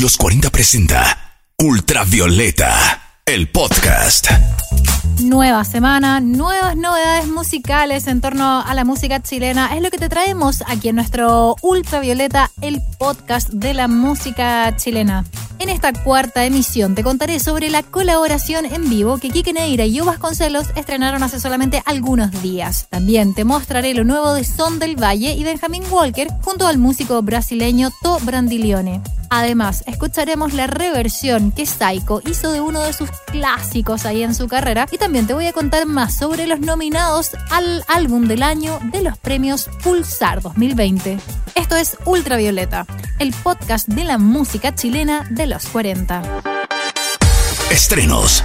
Los 40 presenta Ultravioleta, el podcast. Nueva semana, nuevas novedades musicales en torno a la música chilena. Es lo que te traemos aquí en nuestro Ultravioleta, el podcast de la música chilena. En esta cuarta emisión te contaré sobre la colaboración en vivo que Kike Neira y Yo Vasconcelos estrenaron hace solamente algunos días. También te mostraré lo nuevo de Son del Valle y Benjamin Walker junto al músico brasileño To Brandilione. Además, escucharemos la reversión que Saiko hizo de uno de sus clásicos ahí en su carrera y también te voy a contar más sobre los nominados al álbum del año de los premios Pulsar 2020. Esto es Ultravioleta, el podcast de la música chilena de los 40. Estrenos,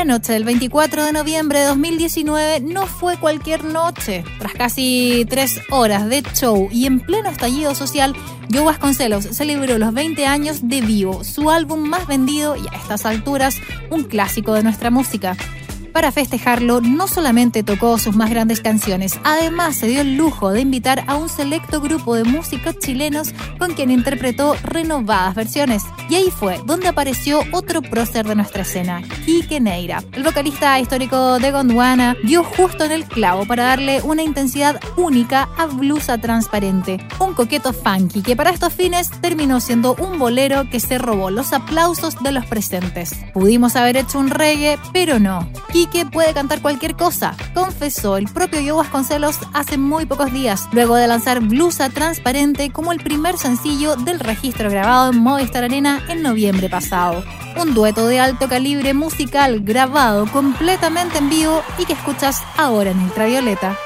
La noche del 24 de noviembre de 2019 no fue cualquier noche. Tras casi tres horas de show y en pleno estallido social, Joe Vasconcelos celebró los 20 años de Vivo, su álbum más vendido y a estas alturas un clásico de nuestra música. Para festejarlo, no solamente tocó sus más grandes canciones, además se dio el lujo de invitar a un selecto grupo de músicos chilenos con quien interpretó renovadas versiones. Y ahí fue donde apareció otro prócer de nuestra escena, Quique Neira. El vocalista histórico de Gondwana dio justo en el clavo para darle una intensidad única a Blusa Transparente, un coqueto funky que para estos fines terminó siendo un bolero que se robó los aplausos de los presentes. Pudimos haber hecho un reggae, pero no. Quique puede cantar cualquier cosa, confesó el propio Joe Vasconcelos hace muy pocos días, luego de lanzar Blusa Transparente como el primer sencillo del registro grabado en Movistar Arena en noviembre pasado. Un dueto de alto calibre musical grabado completamente en vivo y que escuchas ahora en Ultravioleta.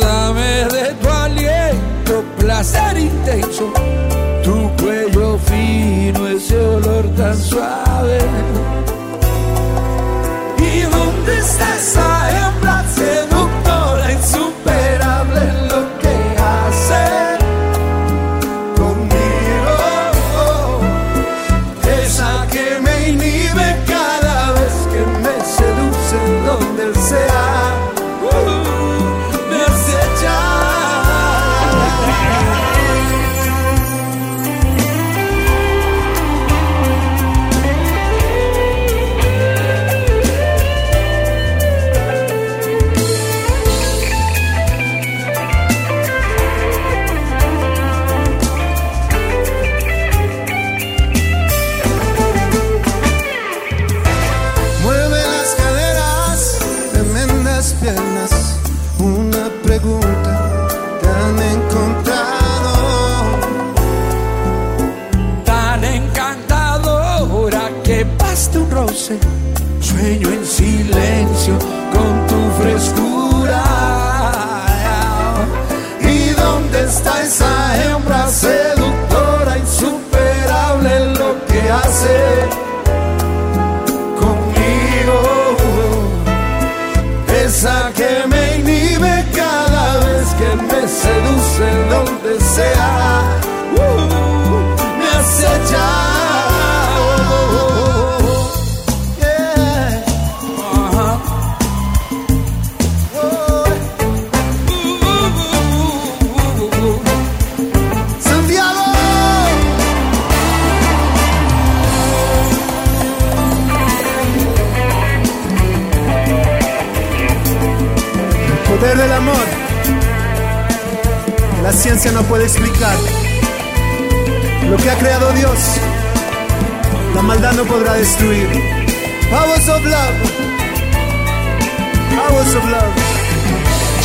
Dame de tu aliento Placer intenso tu cuello fino, ese olor tan suave. Seduce donde sea. Ciencia no puede explicar lo que ha creado Dios. La maldad no podrá destruir. Powers of love. Powers of love.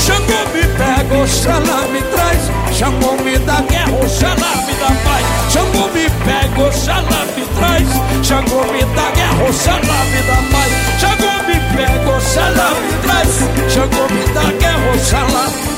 Xangô me pega, Oxalá me traz Xangô me dá guerra, Oxalá me dá paz Xangô me pega, Oxalá me traz Xangô me dá guerra, Oxalá me dá paz Xangô me pega, Oxalá me traz Xangô me dá guerra, Oxalá me dá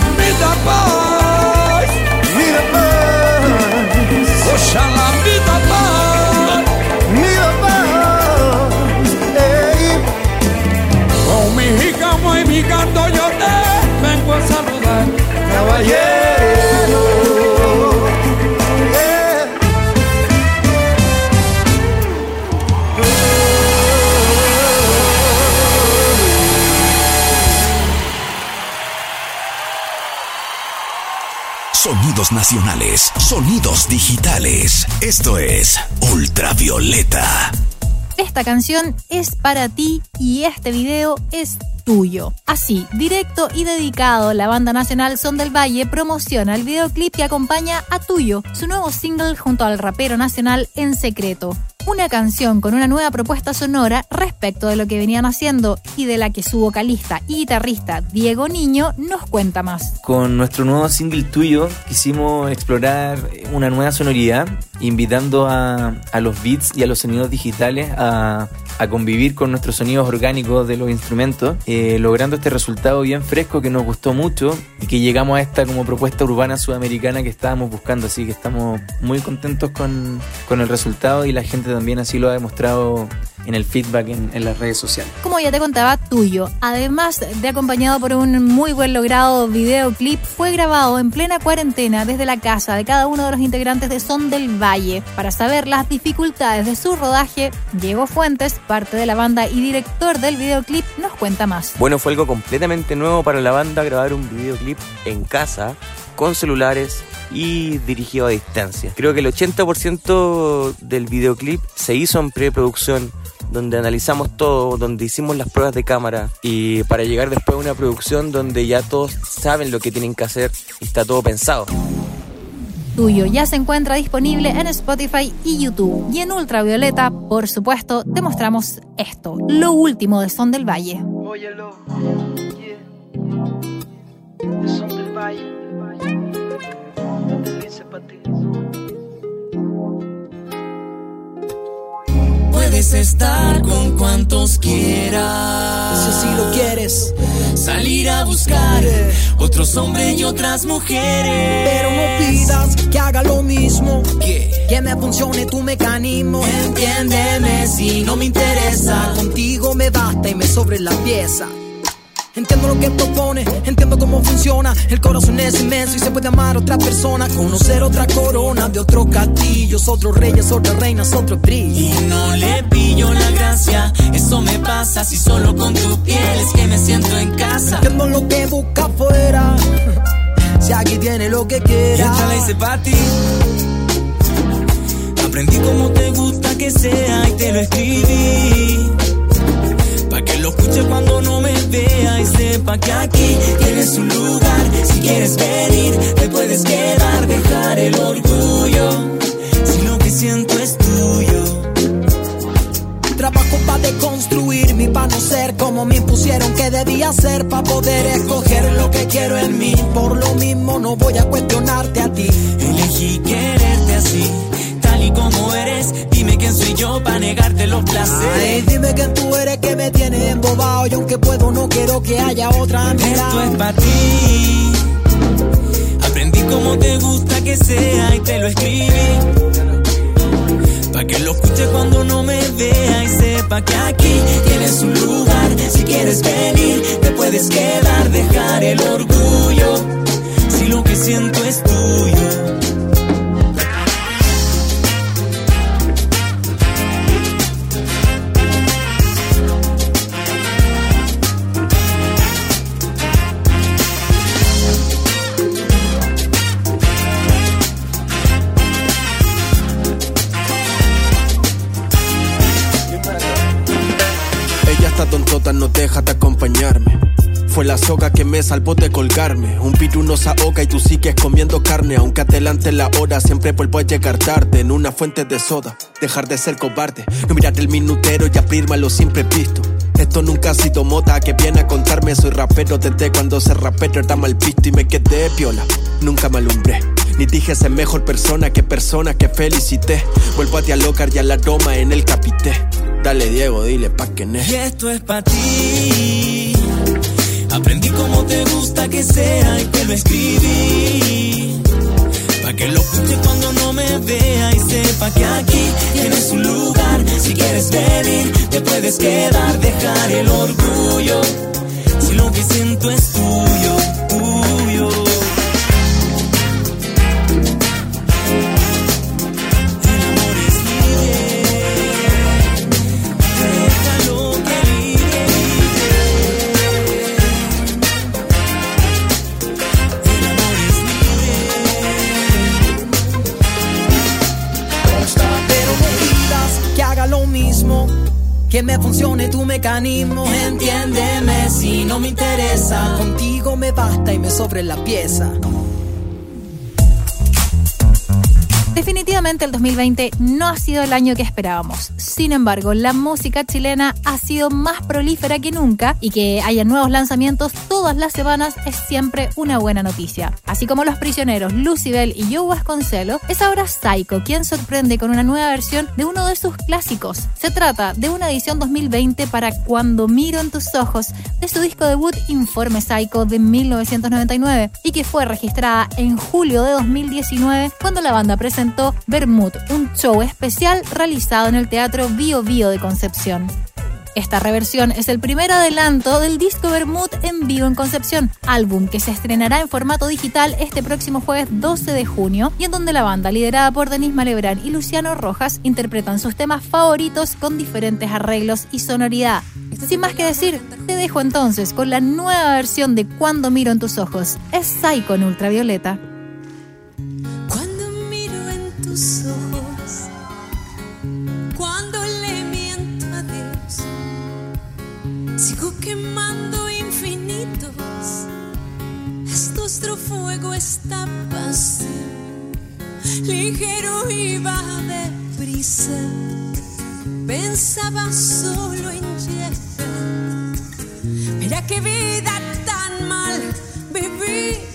Sonidos nacionales, sonidos digitales. Esto es Ultravioleta. Esta canción es para ti y este video es tuyo. Así, directo y dedicado, la banda nacional Son del Valle promociona el videoclip que acompaña a Tuyo, su nuevo single junto al rapero nacional En Secreto. Una canción con una nueva propuesta sonora respecto de lo que venían haciendo y de la que su vocalista y guitarrista Diego Niño nos cuenta más. Con nuestro nuevo single tuyo quisimos explorar una nueva sonoridad, invitando a, a los beats y a los sonidos digitales a, a convivir con nuestros sonidos orgánicos de los instrumentos, eh, logrando este resultado bien fresco que nos gustó mucho y que llegamos a esta como propuesta urbana sudamericana que estábamos buscando, así que estamos muy contentos con, con el resultado y la gente también así lo ha demostrado en el feedback en, en las redes sociales. Como ya te contaba, tuyo. Además de acompañado por un muy buen logrado videoclip, fue grabado en plena cuarentena desde la casa de cada uno de los integrantes de Son del Valle. Para saber las dificultades de su rodaje, Diego Fuentes, parte de la banda y director del videoclip, nos cuenta más. Bueno, fue algo completamente nuevo para la banda grabar un videoclip en casa, con celulares y dirigido a distancia. Creo que el 80% del videoclip se hizo en preproducción, donde analizamos todo, donde hicimos las pruebas de cámara y para llegar después a una producción donde ya todos saben lo que tienen que hacer y está todo pensado. Tuyo ya se encuentra disponible en Spotify y YouTube. Y en Ultravioleta, por supuesto, te mostramos esto, lo último de Son del Valle. Óyelo, yeah. Puedes estar con cuantos quieras. Si así lo quieres, Salir a buscar otros hombres y otras mujeres. pero no pidas que haga lo mismo. ¿Qué? Que me funcione tu mecanismo. Entiéndeme si no me interesa. Contigo me basta y me sobre la pieza. Entiendo lo que propone, entiendo cómo funciona. El corazón es inmenso y se puede amar a otra persona. Conocer otra corona de otros castillos, otros reyes, otras reinas, otro brillo. Y no le pillo la gracia. Eso me pasa si solo con tu piel es que me siento en casa. Entiendo lo que busca afuera. Si aquí tiene lo que Y quiera. esta la hice pa' ti. Aprendí cómo te gusta que sea y te lo escribí. Sepa que aquí tienes un lugar. Si quieres venir, te puedes quedar, dejar el orgullo. Si lo que siento es tuyo. Trabajo para deconstruirme, para no ser como me impusieron que debía ser, para poder escoger lo que quiero en mí. Por lo mismo no voy a cuestionarte a ti. Elegí quererte así, tal y como eres. Dime quién soy yo para negarte los Ay, placeres. dime que tú eres me tienes embobado y aunque puedo no quiero que haya otra a mi Esto lado. es para ti. Aprendí cómo te gusta te lo escribí. Pa' que lo escuche cuando no me vea y sepa que aquí tienes un lugar. Si quieres venir, te puedes quedar, dejar el orgullo. Salvó de colgarme. Un virus nos ahoga y tú sigues comiendo carne. Aunque adelante la hora, siempre vuelvo a llegar tarde. En una fuente de soda, dejar de ser cobarde. No mirar el minutero y abrirme a siempre visto. Esto nunca ha sido moda, que viene a contarme. Soy rapero desde cuando ser rapero era mal visto y me quedé piola. Nunca me alumbré. Ni dije ser mejor persona que persona que felicité. Vuelvo a dialogar y al aroma en el capité. Dale Diego, dile pa' que ne. Y esto es para ti. Aprendí cómo te gusta que sea y te lo escribí. Pa' que lo escuche cuando no me vea y sepa que aquí tienes un lugar. Si quieres venir, te puedes quedar, dejar el orgullo. Si lo que siento es tuyo. Me funcione tu mecanismo, entiéndeme si no me interesa. Contigo me basta y me sobre la pieza. El 2020 no ha sido el año que esperábamos. Sin embargo, la música chilena ha sido más prolífera que nunca y que haya nuevos lanzamientos todas las semanas es siempre una buena noticia. Así como Los Prisioneros, Lucibel y Joe Vasconcelos, es ahora Psycho quien sorprende con una nueva versión de uno de sus clásicos. Se trata de una edición 2020 para Cuando miro en tus ojos de su disco debut Informe Psycho de 1999 y que fue registrada en julio de 2019 cuando la banda presentó Bermud, un show especial realizado en el Teatro Bio Bio de Concepción. Esta reversión es el primer adelanto del disco Bermud en vivo en Concepción, álbum que se estrenará en formato digital este próximo jueves 12 de junio y en donde la banda liderada por Denis Malebrán y Luciano Rojas interpretan sus temas favoritos con diferentes arreglos y sonoridad. Sin más que decir, te dejo entonces con la nueva versión de Cuando miro en tus ojos. Es Psycho en ultravioleta. Ojos, cuando le miento a Dios, sigo quemando infinitos. Es nuestro fuego está vacío, ligero iba deprisa. Pensaba solo en llegar. Mira qué vida tan mal vivida.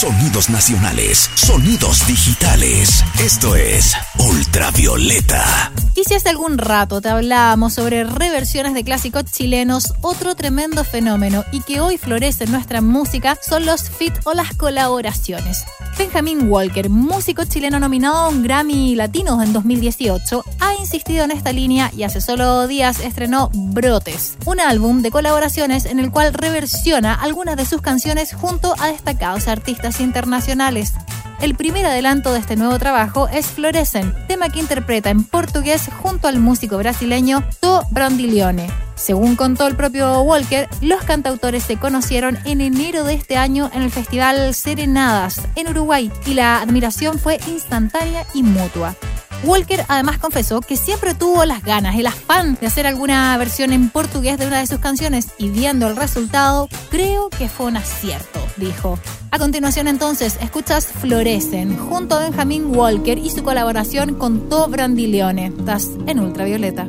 Sonidos nacionales, sonidos digitales. Esto es Ultravioleta. Y si hace algún rato te hablábamos sobre reversiones de clásicos chilenos, otro tremendo fenómeno y que hoy florece en nuestra música son los fit o las colaboraciones. Benjamin Walker, músico chileno nominado a un Grammy Latino en 2018, ha insistido en esta línea y hace solo días estrenó Brotes, un álbum de colaboraciones en el cual reversiona algunas de sus canciones junto a destacados artistas internacionales. El primer adelanto de este nuevo trabajo es Florecen, tema que interpreta en portugués junto al músico brasileño To Brandilione. Según contó el propio Walker, los cantautores se conocieron en enero de este año en el festival Serenadas en Uruguay y la admiración fue instantánea y mutua. Walker además confesó que siempre tuvo las ganas, el afán de hacer alguna versión en portugués de una de sus canciones y viendo el resultado, creo que fue un acierto, dijo. A continuación entonces escuchas Florecen junto a Benjamin Walker y su colaboración con To Brandilione. Estás en Ultravioleta.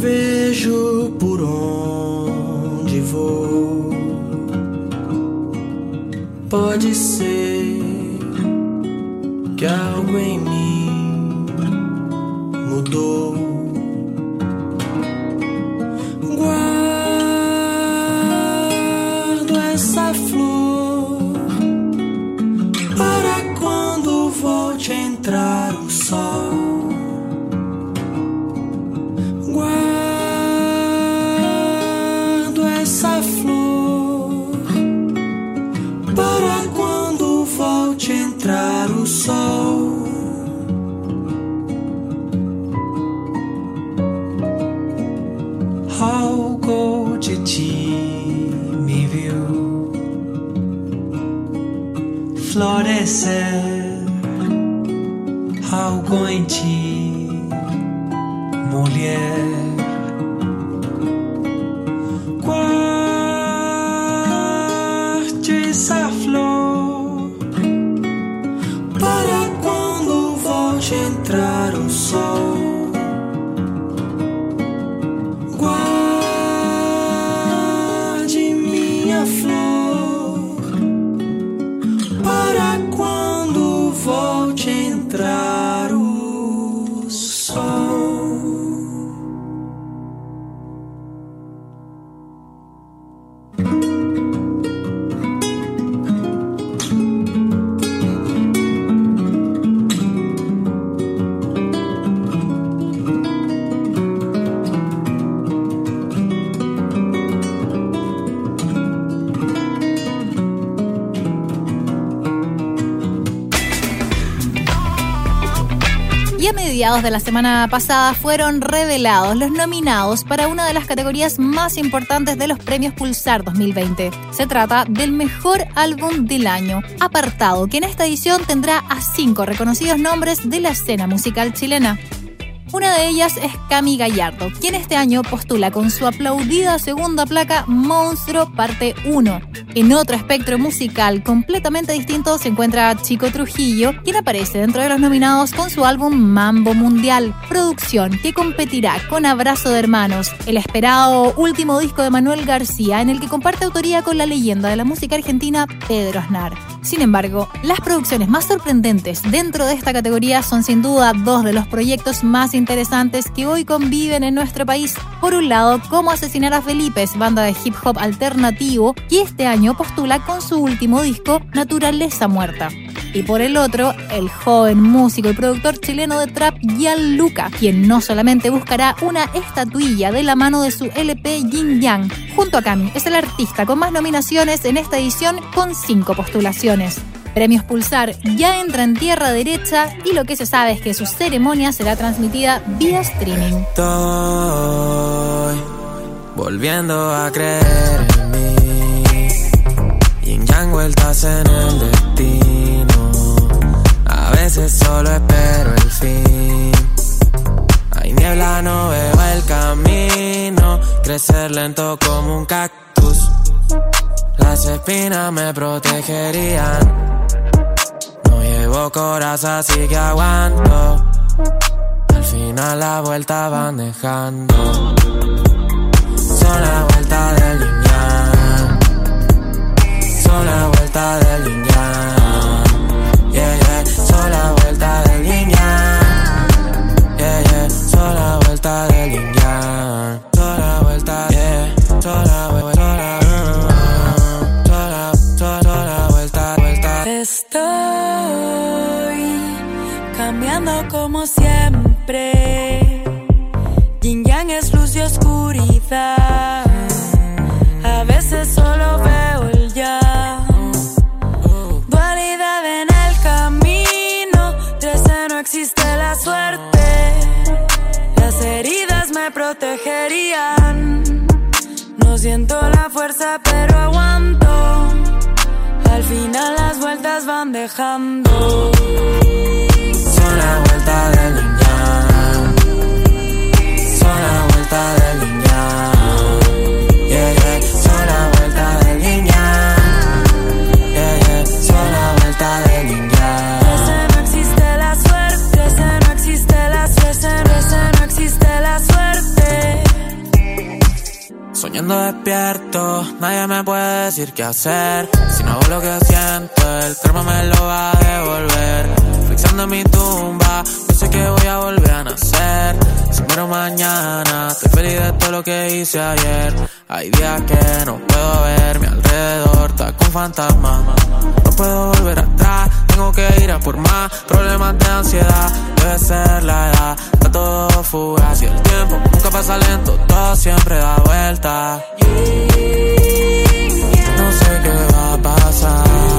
Vejo por onde vou. Pode ser que algo em mim mudou. A mediados de la semana pasada fueron revelados los nominados para una de las categorías más importantes de los premios Pulsar 2020. Se trata del mejor álbum del año, apartado que en esta edición tendrá a cinco reconocidos nombres de la escena musical chilena. Una de ellas es Cami Gallardo, quien este año postula con su aplaudida segunda placa Monstruo Parte 1. En otro espectro musical completamente distinto se encuentra Chico Trujillo, quien aparece dentro de los nominados con su álbum Mambo Mundial, producción que competirá con Abrazo de Hermanos, el esperado último disco de Manuel García, en el que comparte autoría con la leyenda de la música argentina Pedro Aznar. Sin embargo, las producciones más sorprendentes dentro de esta categoría son sin duda dos de los proyectos más interesantes que hoy conviven en nuestro país. Por un lado, Cómo asesinar a Felipe, banda de hip hop alternativo, que este año postula con su último disco Naturaleza Muerta. Y por el otro, el joven músico y productor chileno de trap Gianluca, quien no solamente buscará una estatuilla de la mano de su LP Yin Yang, junto a Cami, es el artista con más nominaciones en esta edición con cinco postulaciones. Premios Pulsar ya entra en tierra derecha y lo que se sabe es que su ceremonia será transmitida vía streaming. Estoy volviendo a creer en mí. Yin yang vueltas en el destino. A veces solo espero el fin. Hay niebla, no veo el camino. Crecer lento como un cactus. Las espinas me protegerían. Llevo coraza, así que aguanto. Al final la vuelta van dejando. Son la vuelta del yang. Son la vuelta del yin siempre. Yin yang es luz y oscuridad. A veces solo veo el ya. Dualidad en el camino. Trece no existe la suerte. Las heridas me protegerían. No siento la fuerza, pero aguanto. Al final las vueltas van dejando. La vuelta del yang. Son la vuelta del yang. Yeah, yeah. Son la vuelta del yang. Yeah, yeah. Son la vuelta del yang. Ese no existe la suerte, ese no existe la suerte, no existe la suerte. Soñando despierto, nadie me puede decir qué hacer. Si no hago lo que siento, el karma me lo va a devolver. En mi tumba, yo sé que voy a volver a nacer. Si muero mañana, estoy feliz de todo lo que hice ayer. Hay días que no puedo ver, mi alrededor está con fantasmas. No puedo volver atrás, tengo que ir a por más. Problemas de ansiedad, debe ser la edad. Está todo fugaz y el tiempo nunca pasa lento, todo siempre da vuelta. No sé qué va a pasar.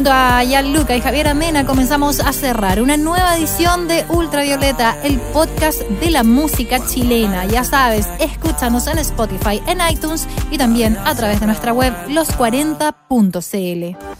Junto a Gianluca y Javier Amena comenzamos a cerrar una nueva edición de Ultravioleta, el podcast de la música chilena. Ya sabes, escúchanos en Spotify, en iTunes y también a través de nuestra web los40.cl.